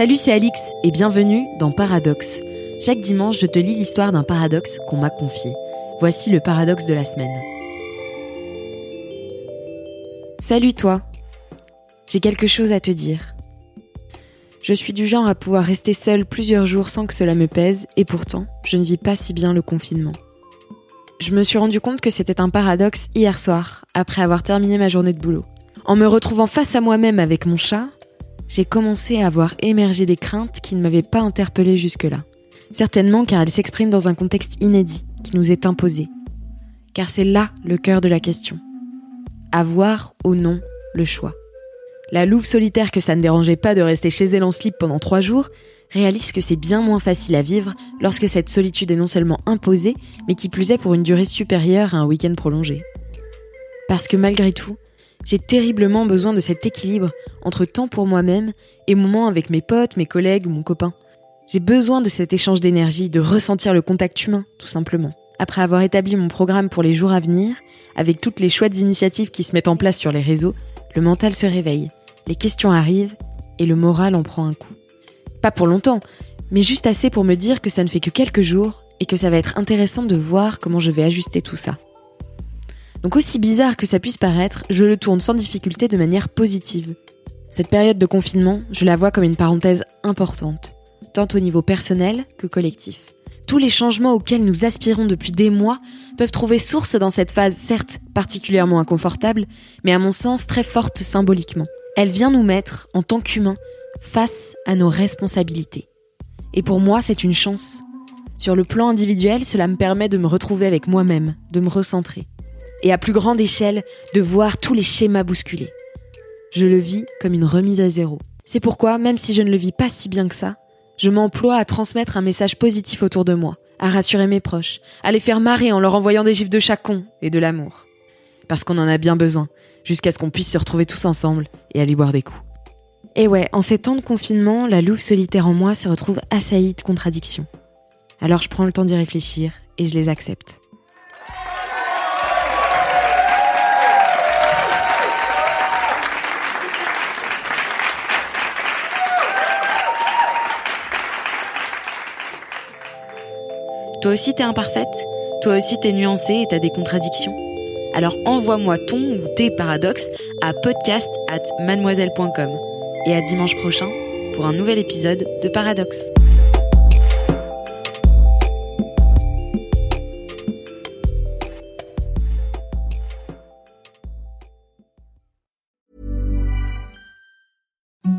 Salut, c'est Alix et bienvenue dans Paradoxe. Chaque dimanche, je te lis l'histoire d'un paradoxe qu'on m'a confié. Voici le paradoxe de la semaine. Salut toi. J'ai quelque chose à te dire. Je suis du genre à pouvoir rester seule plusieurs jours sans que cela me pèse et pourtant, je ne vis pas si bien le confinement. Je me suis rendu compte que c'était un paradoxe hier soir, après avoir terminé ma journée de boulot. En me retrouvant face à moi-même avec mon chat, j'ai commencé à avoir émergé des craintes qui ne m'avaient pas interpellée jusque-là. Certainement car elles s'expriment dans un contexte inédit qui nous est imposé. Car c'est là le cœur de la question. Avoir ou non le choix. La louve solitaire que ça ne dérangeait pas de rester chez elle en slip pendant trois jours réalise que c'est bien moins facile à vivre lorsque cette solitude est non seulement imposée, mais qui plus est pour une durée supérieure à un week-end prolongé. Parce que malgré tout, j'ai terriblement besoin de cet équilibre entre temps pour moi-même et moments avec mes potes, mes collègues mon copain. J'ai besoin de cet échange d'énergie, de ressentir le contact humain, tout simplement. Après avoir établi mon programme pour les jours à venir, avec toutes les chouettes initiatives qui se mettent en place sur les réseaux, le mental se réveille, les questions arrivent et le moral en prend un coup. Pas pour longtemps, mais juste assez pour me dire que ça ne fait que quelques jours et que ça va être intéressant de voir comment je vais ajuster tout ça. Donc aussi bizarre que ça puisse paraître, je le tourne sans difficulté de manière positive. Cette période de confinement, je la vois comme une parenthèse importante, tant au niveau personnel que collectif. Tous les changements auxquels nous aspirons depuis des mois peuvent trouver source dans cette phase certes particulièrement inconfortable, mais à mon sens très forte symboliquement. Elle vient nous mettre, en tant qu'humains, face à nos responsabilités. Et pour moi, c'est une chance. Sur le plan individuel, cela me permet de me retrouver avec moi-même, de me recentrer et à plus grande échelle de voir tous les schémas bousculés. Je le vis comme une remise à zéro. C'est pourquoi, même si je ne le vis pas si bien que ça, je m'emploie à transmettre un message positif autour de moi, à rassurer mes proches, à les faire marrer en leur envoyant des gifs de chacun et de l'amour. Parce qu'on en a bien besoin, jusqu'à ce qu'on puisse se retrouver tous ensemble et aller boire des coups. Et ouais, en ces temps de confinement, la louve solitaire en moi se retrouve assaillie de contradictions. Alors je prends le temps d'y réfléchir et je les accepte. Toi aussi t'es imparfaite Toi aussi t'es nuancée et t'as des contradictions Alors envoie-moi ton ou tes paradoxes à podcast at mademoiselle.com. Et à dimanche prochain pour un nouvel épisode de Paradoxe.